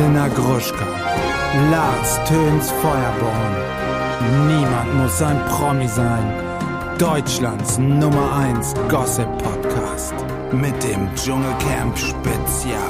Elena Gruschka, Lars Töns Feuerborn. Niemand muss ein Promi sein. Deutschlands Nummer 1 Gossip Podcast mit dem Dschungelcamp Spezial.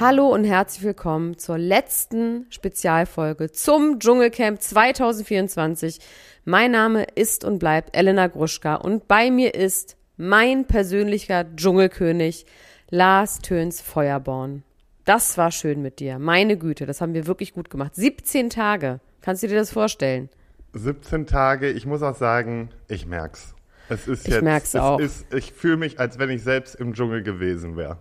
Hallo und herzlich willkommen zur letzten Spezialfolge zum Dschungelcamp 2024. Mein Name ist und bleibt Elena Gruschka und bei mir ist mein persönlicher Dschungelkönig Lars Töns Feuerborn. Das war schön mit dir. Meine Güte, das haben wir wirklich gut gemacht. 17 Tage. Kannst du dir das vorstellen? 17 Tage, ich muss auch sagen, ich merk's. Es ist Ich jetzt, merk's es auch. Ist, ich fühle mich, als wenn ich selbst im Dschungel gewesen wäre.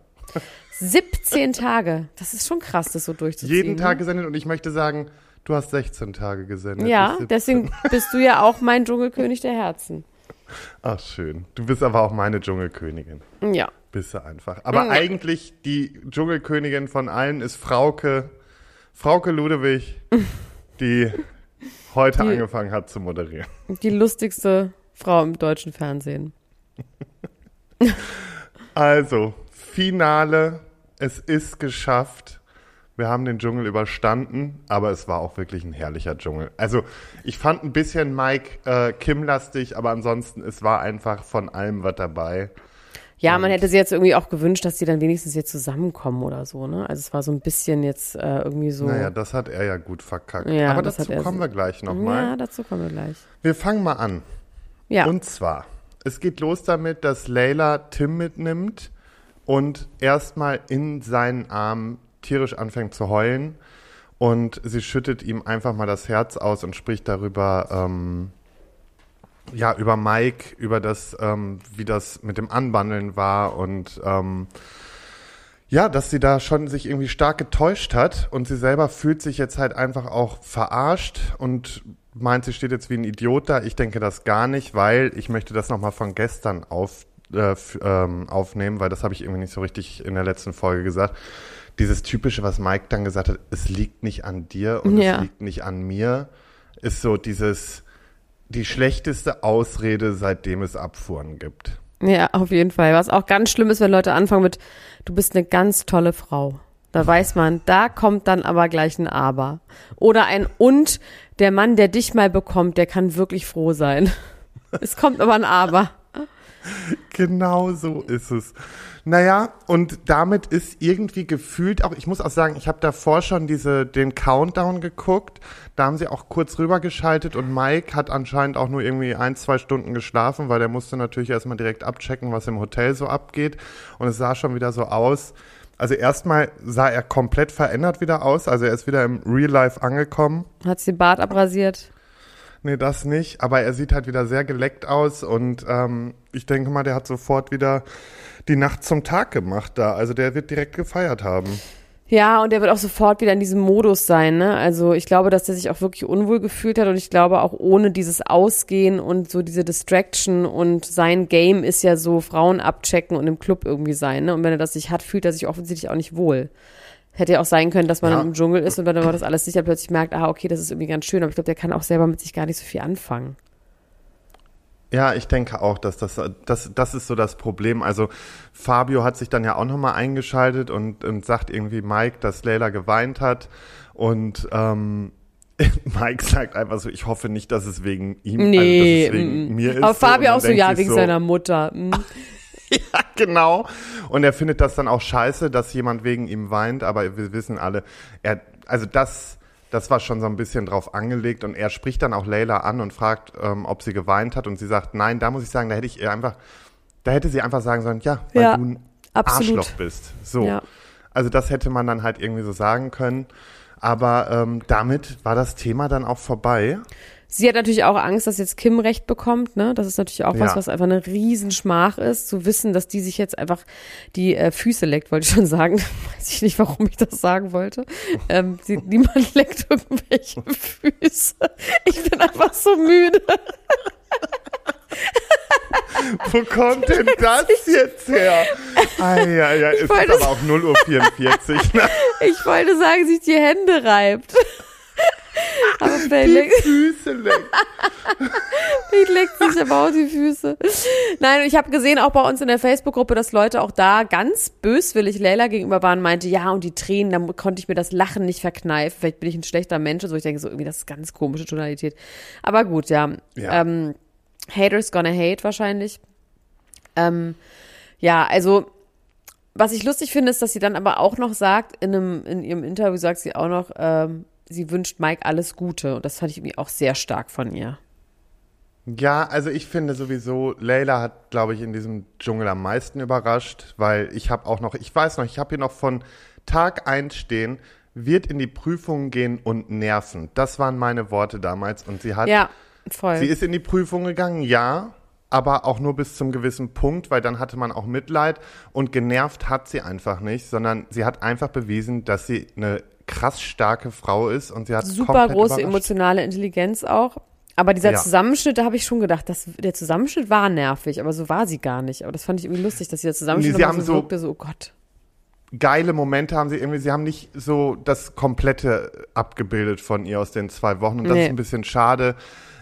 17 Tage. Das ist schon krass, das so durchzuziehen. Jeden Tag ne? gesendet und ich möchte sagen, du hast 16 Tage gesendet. Ja, nicht 17. deswegen bist du ja auch mein Dschungelkönig der Herzen. Ach, schön. Du bist aber auch meine Dschungelkönigin. Ja. Bist du einfach. Aber Ja. eigentlich die Dschungelkönigin von allen ist Frauke, Frauke Ludewig, die heute Die- angefangen hat zu moderieren. Die lustigste Frau im deutschen Fernsehen. Also, Finale. Es ist geschafft. Wir haben den Dschungel überstanden, aber es war auch wirklich ein herrlicher Dschungel. Also, ich fand ein bisschen Mike äh, Kim-lastig, aber ansonsten, es war einfach von allem was dabei. Ja, man hätte sich jetzt irgendwie auch gewünscht, dass die dann wenigstens jetzt zusammenkommen oder so, ne? Also es war so ein bisschen jetzt äh, irgendwie so. Naja, das hat er ja gut verkackt. Ja, aber das dazu hat kommen so- wir gleich nochmal. Ja, dazu kommen wir gleich. Wir fangen mal an. Ja. Und zwar, es geht los damit, dass Layla Tim mitnimmt und erstmal in seinen Armen tierisch anfängt zu heulen. Und sie schüttet ihm einfach mal das Herz aus und spricht darüber, ähm, ja, über Mike, über das, ähm, wie das mit dem Anbandeln war und ähm, ja, dass sie da schon sich irgendwie stark getäuscht hat und sie selber fühlt sich jetzt halt einfach auch verarscht und meint, sie steht jetzt wie ein Idiot da. Ich denke das gar nicht, weil ich möchte das nochmal von gestern auf, äh, ähm, aufnehmen, weil das habe ich irgendwie nicht so richtig in der letzten Folge gesagt. Dieses typische, was Mike dann gesagt hat, es liegt nicht an dir und Ja. es liegt nicht an mir, ist so dieses, die schlechteste Ausrede, seitdem es Abfuhren gibt. Ja, auf jeden Fall. Was auch ganz schlimm ist, wenn Leute anfangen mit, du bist eine ganz tolle Frau. Da weiß man, da kommt dann aber gleich ein Aber. Oder ein Und, der Mann, der dich mal bekommt, der kann wirklich froh sein. Es kommt aber ein Aber. Genau so ist es. Naja, und damit ist irgendwie gefühlt auch, ich muss auch sagen, ich habe davor schon diese, den Countdown geguckt, da haben sie auch kurz rübergeschaltet und Mike hat anscheinend auch nur irgendwie ein, zwei Stunden geschlafen, weil der musste natürlich erstmal direkt abchecken, was im Hotel so abgeht und es sah schon wieder so aus. Also erstmal sah er komplett verändert wieder aus, also er ist wieder im Real Life angekommen. Hat sie den Bart abrasiert? Nee, das nicht. Aber er sieht halt wieder sehr geleckt aus und ähm, ich denke mal, der hat sofort wieder die Nacht zum Tag gemacht da. Also der wird direkt gefeiert haben. Ja, und er wird auch sofort wieder in diesem Modus sein, ne? Also ich glaube, dass er sich auch wirklich unwohl gefühlt hat und ich glaube auch ohne dieses Ausgehen und so diese Distraction und sein Game ist ja so Frauen abchecken und im Club irgendwie sein, ne? Und wenn er das nicht hat, fühlt er sich offensichtlich auch nicht wohl. Hätte ja auch sein können, dass man Ja. im Dschungel ist und wenn er das alles sicher plötzlich merkt, ah, okay, das ist irgendwie ganz schön, aber ich glaube, der kann auch selber mit sich gar nicht so viel anfangen. Ja, ich denke auch, dass das, das, das ist so das Problem. Also Fabio hat sich dann ja auch nochmal eingeschaltet und, und sagt irgendwie Mike, dass Leila geweint hat. Und ähm, Mike sagt einfach so, ich hoffe nicht, dass es wegen ihm, Nee, also dass es wegen mm, mm. mir ist. aber. Fabio dann auch so, ja, wegen so, seiner Mutter. mm. Ja, genau. Und er findet das dann auch scheiße, dass jemand wegen ihm weint, aber wir wissen alle, er, also das, das war schon so ein bisschen drauf angelegt und er spricht dann auch Leila an und fragt, ähm, ob sie geweint hat und sie sagt, nein, da muss ich sagen, da hätte ich ihr einfach, da hätte sie einfach sagen sollen, ja, weil Ja, du ein absolut. Arschloch bist. So. Ja. Also das hätte man dann halt irgendwie so sagen können. Aber ähm, damit war das Thema dann auch vorbei. Sie hat natürlich auch Angst, dass jetzt Kim Recht bekommt, ne? Das ist natürlich auch was, Ja. was einfach eine Riesenschmach ist, zu wissen, dass die sich jetzt einfach die äh, Füße leckt, wollte ich schon sagen. Weiß ich nicht, warum ich das sagen wollte. Ähm, sie, niemand leckt irgendwelche Füße. Ich bin einfach so müde. Wo kommt denn das jetzt her? Ah, ja, ja, es ist aber auch 0 Uhr 44. Ne? Ich wollte sagen, sich die Hände reibt. Aber vielleicht Die leckt, Füße lecken. vielleicht leckt sich aber auch die Füße. Nein, und ich habe gesehen, auch bei uns in der Facebook-Gruppe, dass Leute auch da ganz böswillig Leila gegenüber waren, meinte, ja, und die Tränen, da konnte ich mir das Lachen nicht verkneifen. Vielleicht bin ich ein schlechter Mensch. So, ich denke so, irgendwie, das ist ganz komische Tonalität. Aber gut, ja. Ja. Ähm, Haters gonna hate wahrscheinlich. Ähm, ja, also was ich lustig finde, ist, dass sie dann aber auch noch sagt, in, einem, in ihrem Interview sagt sie auch noch, ähm, sie wünscht Mike alles Gute. Und das fand ich irgendwie auch sehr stark von ihr. Ja, also ich finde sowieso, Leila hat, glaube ich, in diesem Dschungel am meisten überrascht, weil ich habe auch noch, ich weiß noch, ich habe hier noch von Tag 1 stehen, wird in die Prüfung gehen und nerven. Das waren meine Worte damals und sie hat, Ja, voll. sie ist in die Prüfung gegangen, ja, aber auch nur bis zum gewissen Punkt, weil dann hatte man auch Mitleid und genervt hat sie einfach nicht, sondern sie hat einfach bewiesen, dass sie eine krass starke Frau ist und sie hat Super große überrascht. emotionale Intelligenz auch. Aber dieser Ja. Zusammenschnitt, da habe ich schon gedacht, dass, der Zusammenschnitt war nervig, aber so war sie gar nicht. Aber das fand ich irgendwie lustig, dass dieser Zusammenschnitt Nee, sie nochmal haben so so- wirkte, so, oh Gott. geile Momente haben sie irgendwie, sie haben nicht so das komplette abgebildet von ihr aus den zwei Wochen und das Nee. ist ein bisschen schade,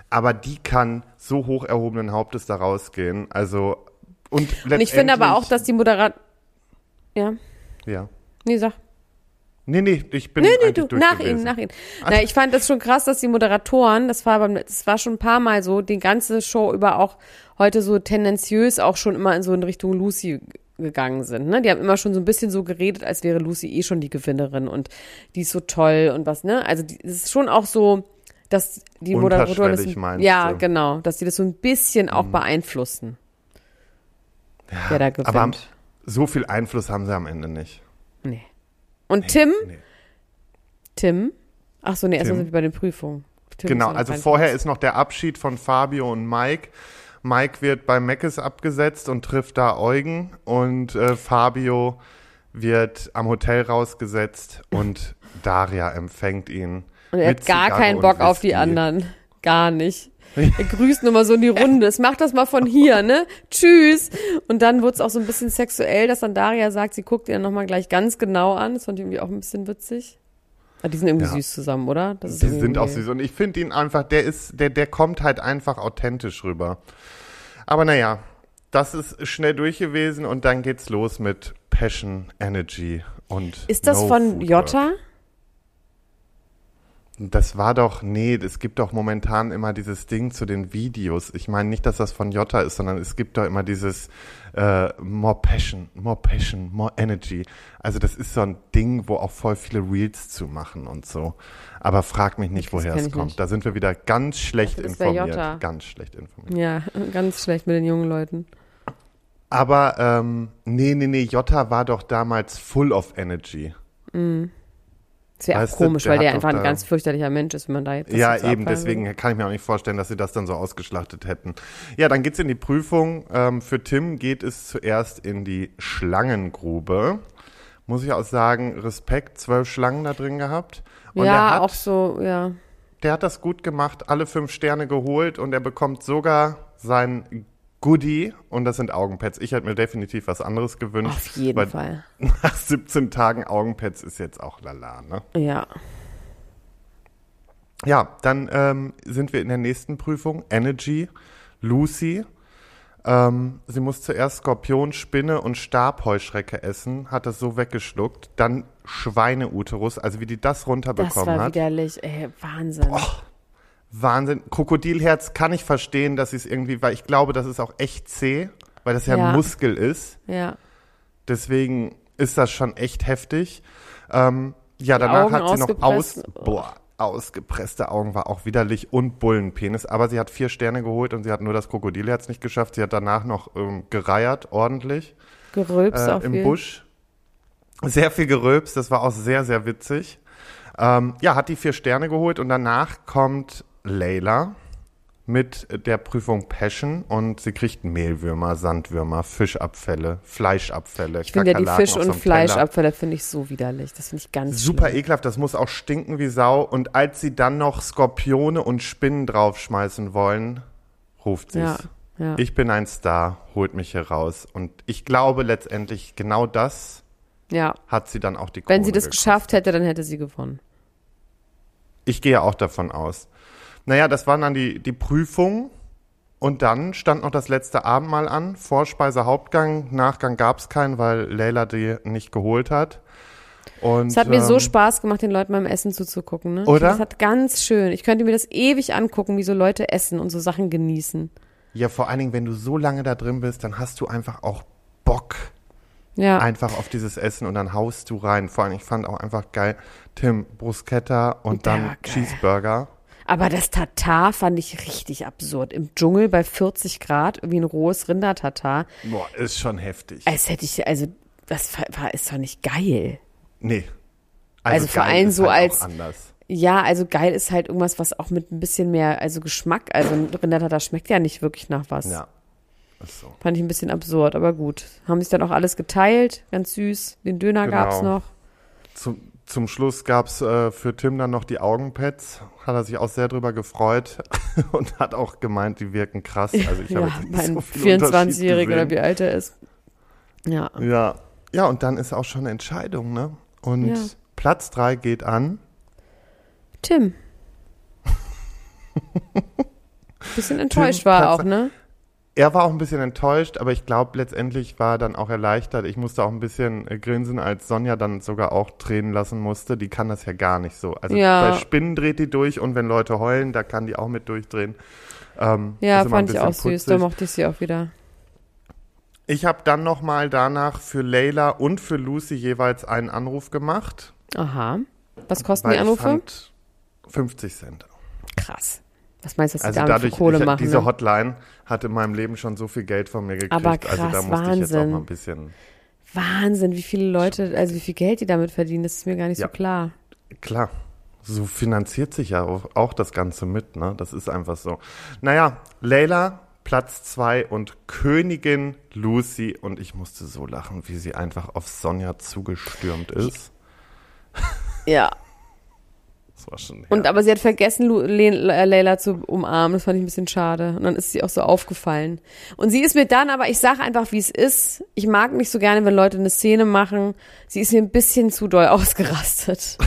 aber die kann so hoch erhobenen Hauptes da rausgehen, also und Und ich finde aber auch, dass die Moderat... Ja, ja. nee, sag. Nee, nee, ich bin Nee, nee, du, nach gewesen. ihm, nach ihm. Na, ich fand das schon krass, dass die Moderatoren, das war beim, das war schon ein paar Mal so, die ganze Show über auch heute so tendenziös auch schon immer in so in Richtung Lucy gegangen sind. Ne? Die haben immer schon so ein bisschen so geredet, als wäre Lucy eh schon die Gewinnerin und die ist so toll und was, ne? Also die, es ist schon auch so, dass die Moderatoren das, ja, du? Mhm. genau, dass die das so ein bisschen auch beeinflussen. wer da gewinnt. Aber so viel Einfluss haben sie am Ende nicht. Nee. Und Tim, Nee. Tim, ach so, nee, erstmal Tim. sind wir bei den Prüfungen. Tim Genau, also vorher ist noch der Abschied von Fabio und Mike. Mike wird bei Meckes abgesetzt und trifft da Eugen und äh, Fabio wird am Hotel rausgesetzt und Daria empfängt ihn. Und er hat gar keinen Bock auf die anderen. Gar nicht. Er grüßt nur mal so in die Runde. Es macht das mal von hier, ne? Tschüss. Und dann wurde es auch so ein bisschen sexuell, dass dann Daria sagt, sie guckt ihn nochmal gleich ganz genau an. Das fand ich irgendwie auch ein bisschen witzig. Aber die sind irgendwie Ja. süß zusammen, oder? Das ist Die sind auch süß und ich finde ihn einfach, der ist, der, der kommt halt einfach authentisch rüber. Aber naja, das ist schnell durch gewesen und dann geht's los mit Passion, Energy und Ist das No von Food Jota? Das war doch, nee, es gibt doch momentan immer dieses Ding zu den Videos. Ich meine nicht, dass das von Jota ist, sondern es gibt doch immer dieses äh, More Passion, More Passion, More Energy. Also das ist so ein Ding, wo auch voll viele Reels zu machen und so. Aber frag mich nicht, Das woher es kommt. nicht. Da sind wir wieder ganz schlecht wär informiert. Ganz schlecht informiert. Ja, ganz schlecht mit den jungen Leuten. Aber ähm, nee, nee, nee, Jota war doch damals full of energy. Das wäre auch komisch, der weil der einfach ein ganz fürchterlicher Mensch ist, wenn man da jetzt. Ja, jetzt eben, deswegen würde. kann ich mir auch nicht vorstellen, dass sie das dann so ausgeschlachtet hätten. Ja, dann geht's in die Prüfung. Ähm, für Tim geht es zuerst in die Schlangengrube. Muss ich auch sagen, Respekt, zwölf Schlangen da drin gehabt. Und ja, hat, auch so, ja. der hat das gut gemacht, alle fünf Sterne geholt und er bekommt sogar sein Goodie und das sind Augenpads. Ich hätte mir definitiv was anderes gewünscht. Auf jeden Fall. Nach 17 Tagen Augenpads ist jetzt auch lala, ne? Ja. Ja, dann ähm, sind wir in der nächsten Prüfung. Energy, Lucy. Ähm, sie muss zuerst Skorpion, Spinne und Stabheuschrecke essen, hat das so weggeschluckt. Dann Schweineuterus, also wie die das Das runterbekommen war hat. widerlich. Ey, Wahnsinn. Wahnsinn. Krokodilherz kann ich verstehen, dass sie es irgendwie, weil ich glaube, das ist auch echt zäh, weil das ja, Ja. Muskel ist. Ja. Deswegen ist das schon echt heftig. Ähm, ja, danach Augen hat sie noch aus, boah, ausgepresste Augen war auch widerlich und Bullenpenis. Aber sie hat vier Sterne geholt und sie hat nur das Krokodilherz nicht geschafft. Sie hat danach noch ähm, gereiert, ordentlich, Gerülpst äh, auch im viel. Busch. Sehr viel gerülpst, das war auch sehr, sehr witzig. Ähm, ja, hat die vier Sterne geholt und danach kommt Layla mit der Prüfung Passion und sie kriegt Mehlwürmer, Sandwürmer, Fischabfälle, Fleischabfälle, Ich finde ja die Fisch- und. Fleischabfälle finde ich so widerlich. Das finde ich ganz Super schlimm. ekelhaft, das muss auch stinken wie Sau. Und als sie dann noch Skorpione und Spinnen draufschmeißen wollen, ruft sie Ja, ja. Ich bin ein Star, holt mich hier raus. Und ich glaube letztendlich, genau das ja. hat sie dann auch die Krone Wenn sie das gekostet. geschafft hätte, dann hätte sie gewonnen. Ich gehe auch davon aus. Naja, das waren dann die, die Prüfungen. Und dann stand noch das letzte Abendmahl an. Vorspeise, Hauptgang. Nachgang gab es keinen, weil Leila die nicht geholt hat. Und, Es hat mir so ähm, Spaß gemacht, den Leuten beim Essen zuzugucken. Ne? Oder? Das hat ganz schön. Ich könnte mir das ewig angucken, wie so Leute essen und so Sachen genießen. Ja, vor allen Dingen, wenn du so lange da drin bist, dann hast du einfach auch Bock Ja. einfach auf dieses Essen und dann haust du rein. Vor allem, ich fand auch einfach geil, Tim, Bruschetta und Der dann geil. Cheeseburger. Aber das Tatar fand ich richtig absurd. Im Dschungel bei 40 Grad, irgendwie ein rohes Rindertatar. Boah, ist schon heftig. Als hätte ich, also, das war, ist doch nicht geil. Nee. Also vor geil allem so halt als-. Ja, also geil ist halt irgendwas, was auch mit ein bisschen mehr, also Geschmack, also ein Rindertatar schmeckt ja nicht wirklich nach was. Ja. So. Fand ich ein bisschen absurd, aber gut. Haben sich dann auch alles geteilt, ganz süß. Den Döner Genau. gab's noch. Zum, zum Schluss gab's äh, für Tim dann noch die Augenpads. Hat er sich auch sehr drüber gefreut und hat auch gemeint, die wirken krass. Also ich habe ja, jetzt nicht mein so viel Unterschied 24-Jähriger oder wie alt er ist. Ja. Ja. Ja, und dann ist auch schon eine Entscheidung, ne? Und Ja. Platz drei geht an. Tim. Bisschen enttäuscht war er auch, ne? Er war auch ein bisschen enttäuscht, aber ich glaube, letztendlich war er dann auch erleichtert. Ich musste auch ein bisschen äh, grinsen, als Sonja dann sogar auch tränen lassen musste. Die kann das ja gar nicht so. Also Ja. bei Spinnen dreht die durch und wenn Leute heulen, da kann die auch mit durchdrehen. Ähm, Ja, fand ich auch bisschen süß. Da putzig. mochte ich sie auch wieder. Ich habe dann nochmal danach für Leila und für Lucy jeweils einen Anruf gemacht. Aha. Was kosten die Anrufe? fand 50 Cent. Krass. Was meinst du, die Also damit dadurch, Kohle ich, machen? diese ne? Hotline hat in meinem Leben schon so viel Geld von mir gekriegt. Aber also da krass, musste ich jetzt auch Wahnsinn. mal ein bisschen. Wahnsinn, wie viele Leute, also wie viel Geld die damit verdienen, das ist mir gar nicht Ja. so klar. Klar, so finanziert sich ja auch, auch das Ganze mit, ne? Das ist einfach so. Naja, Leila, Platz zwei und Königin Lucy. Und ich musste so lachen, wie sie einfach auf Sonja zugestürmt ist. Ja. Das war schon Und aber sie hat vergessen, äh, Leila zu umarmen. Das fand ich ein bisschen schade. Und dann ist sie auch so aufgefallen. Und sie ist mir dann, aber ich sage einfach, wie es ist. Ich mag nicht so gerne, wenn Leute eine Szene machen. Sie ist mir ein bisschen zu doll ausgerastet.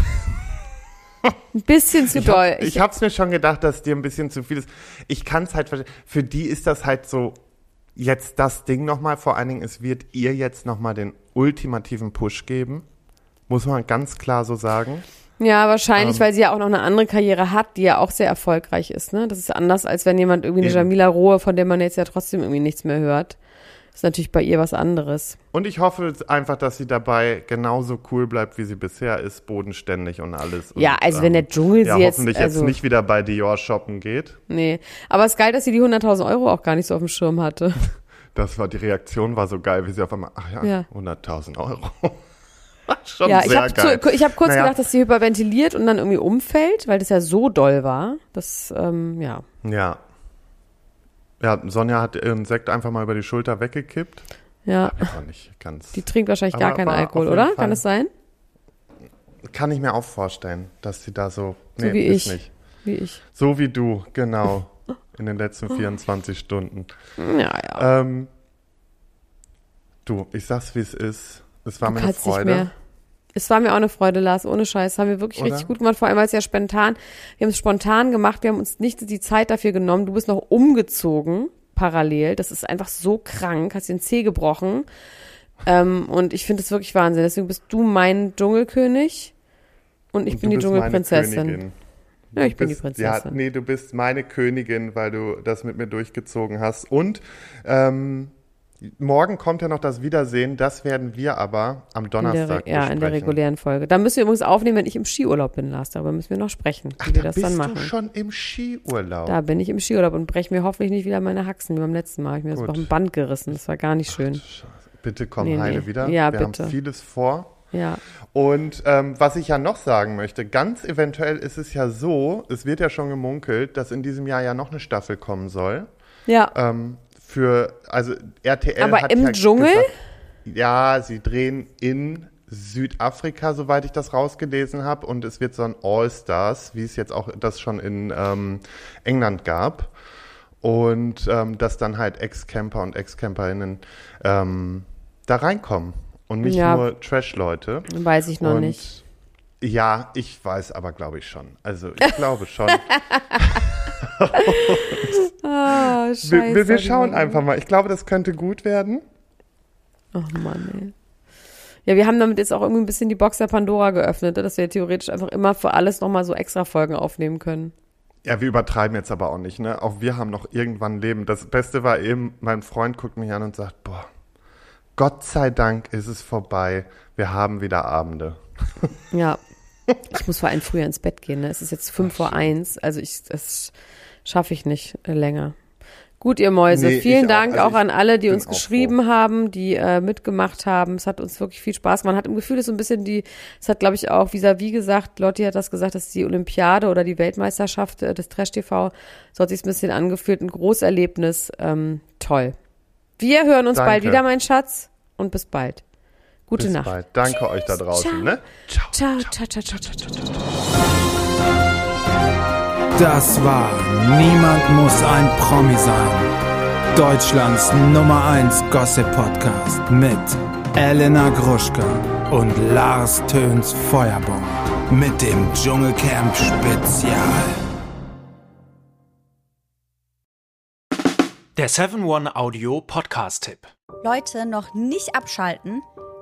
ein bisschen zu Ich, doll. hab, ich hab's mir schon gedacht, dass dir ein bisschen zu viel ist. Ich kann's halt verstehen. Für die ist das halt so jetzt das Ding nochmal. Vor allen Dingen, es wird ihr jetzt nochmal den ultimativen Push geben. Muss man ganz klar so sagen. Ja, wahrscheinlich, Ähm. weil sie ja auch noch eine andere Karriere hat, die ja auch sehr erfolgreich ist. Ne? Das ist anders, als wenn jemand irgendwie eine Eben. Jamila Rohe, von der man jetzt ja trotzdem irgendwie nichts mehr hört. ist natürlich bei ihr was anderes. Und ich hoffe einfach, dass sie dabei genauso cool bleibt, wie sie bisher ist, bodenständig und alles. Ja, und, also wenn der Dschungel ja, sie jetzt- hoffentlich also- jetzt nicht wieder bei Dior shoppen geht. Nee. Aber es ist geil, dass sie die 100.000 Euro auch gar nicht so auf dem Schirm hatte. Das war, die Reaktion war so geil, wie sie auf einmal, ach ja, Ja. 100.000 Euro. Schon ja, ich sehr habe geil. ich hab kurz Naja. gedacht, dass sie hyperventiliert und dann irgendwie umfällt, weil das ja so doll war. Das, ähm, ja. Ja. Ja, Sonja hat ihren Sekt einfach mal über die Schulter weggekippt. Ja. Aber nicht ganz. Die trinkt wahrscheinlich gar Aber keinen war Alkohol, oder? Fall- Kann es sein? Kann ich mir auch vorstellen, dass sie da so. So wie ist ich. Nicht. Wie ich. So wie du, genau. In den letzten 24 Stunden. Ja, ja. Ähm, du, ich sag's wie es ist. Es war Du mir eine Freude. Es war mir auch eine Freude, Lars, ohne Scheiß. Haben wir wirklich Oder? richtig gut gemacht, vor allem weil es ja spontan, wir haben es spontan gemacht, wir haben uns nicht die Zeit dafür genommen. Du bist noch umgezogen, parallel. Das ist einfach so krank, hast den Zeh gebrochen. Ähm, und ich finde das wirklich Wahnsinn. Deswegen bist du mein Dschungelkönig und ich Und bin die Dschungelprinzessin. Ja, ich bin die bist- Ja, Prinzessin. nee, du bist meine Königin, weil du das mit mir durchgezogen hast. Und ähm, morgen kommt ja noch das Wiedersehen. Das werden wir aber am in der, Donnerstag ja, in der regulären Folge. Da müssen wir übrigens aufnehmen, wenn ich im Skiurlaub bin, Lars. Darüber müssen wir noch sprechen, wie Ach, wir da das bist dann du machen. schon im Skiurlaub. Da bin ich im Skiurlaub und breche mir hoffentlich nicht wieder meine Haxen wie beim letzten Mal. Ich mir das Gut. noch ein Band gerissen. Das war gar nicht schön. Scheiße. Bitte komm Nee, nee. heile wieder. Ja, wir bitte. haben vieles vor. Ja. Und ähm, was ich ja noch sagen möchte, ganz eventuell ist es ja so, es wird ja schon gemunkelt, dass in diesem Jahr ja noch eine Staffel kommen soll. Ja. Ähm, für, also RTL Aber hat im ja Dschungel? Gesagt, ja, sie drehen in Südafrika, soweit ich das rausgelesen habe. Und es wird so ein All-Stars, wie es jetzt auch das schon in ähm, England gab. Und ähm, dass dann halt Ex-Camper und Ex-Camperinnen ähm, da reinkommen. Und nicht Ja. nur Trash-Leute. Weiß ich noch und nicht. Ja, ich weiß aber, glaube ich schon. Also ich glaube schon. Oh, scheiße. wir, wir, wir schauen einfach mal. Ich glaube, das könnte gut werden. Oh Mann, ey. Ja, wir haben damit jetzt auch irgendwie ein bisschen die Box der Pandora geöffnet, dass wir theoretisch einfach immer für alles nochmal so extra Folgen aufnehmen können. Ja, wir übertreiben jetzt aber auch nicht, ne? Auch wir haben noch irgendwann Leben. Das Beste war eben, mein Freund guckt mich an und sagt, boah, Gott sei Dank ist es vorbei. Wir haben wieder Abende. Ja. Ich muss vor allem früher ins Bett gehen. Ne? Es ist jetzt fünf vor eins. Also ich, das schaffe ich nicht äh, länger. Gut, ihr Mäuse. Nee, Vielen ich auch. Dank Also auch, an alle, die uns geschrieben haben, die äh, mitgemacht haben. Es hat uns wirklich viel Spaß gemacht. Man hat im Gefühl, es ist so ein bisschen die, es hat, glaube ich, auch vis-à-vis gesagt, Lotti hat das gesagt, dass die Olympiade oder die Weltmeisterschaft äh, des Trash-TV, so hat sich ein bisschen angefühlt, ein Großerlebnis. Ähm, toll. Wir hören uns Danke. bald wieder, mein Schatz. Und bis bald. Gute Bis Nacht. bald. Danke euch da draußen, ciao. ne? Ciao. Ciao, ciao, ciao, ciao, ciao, ciao. ciao. Das war Niemand muss ein Promi sein. Deutschlands Nummer 1 Gossip Podcast mit Elena Gruschka und Lars Töns Feuerbomb mit dem Dschungelcamp Spezial. Der 7-One Audio Podcast-Tipp. Leute, noch nicht abschalten.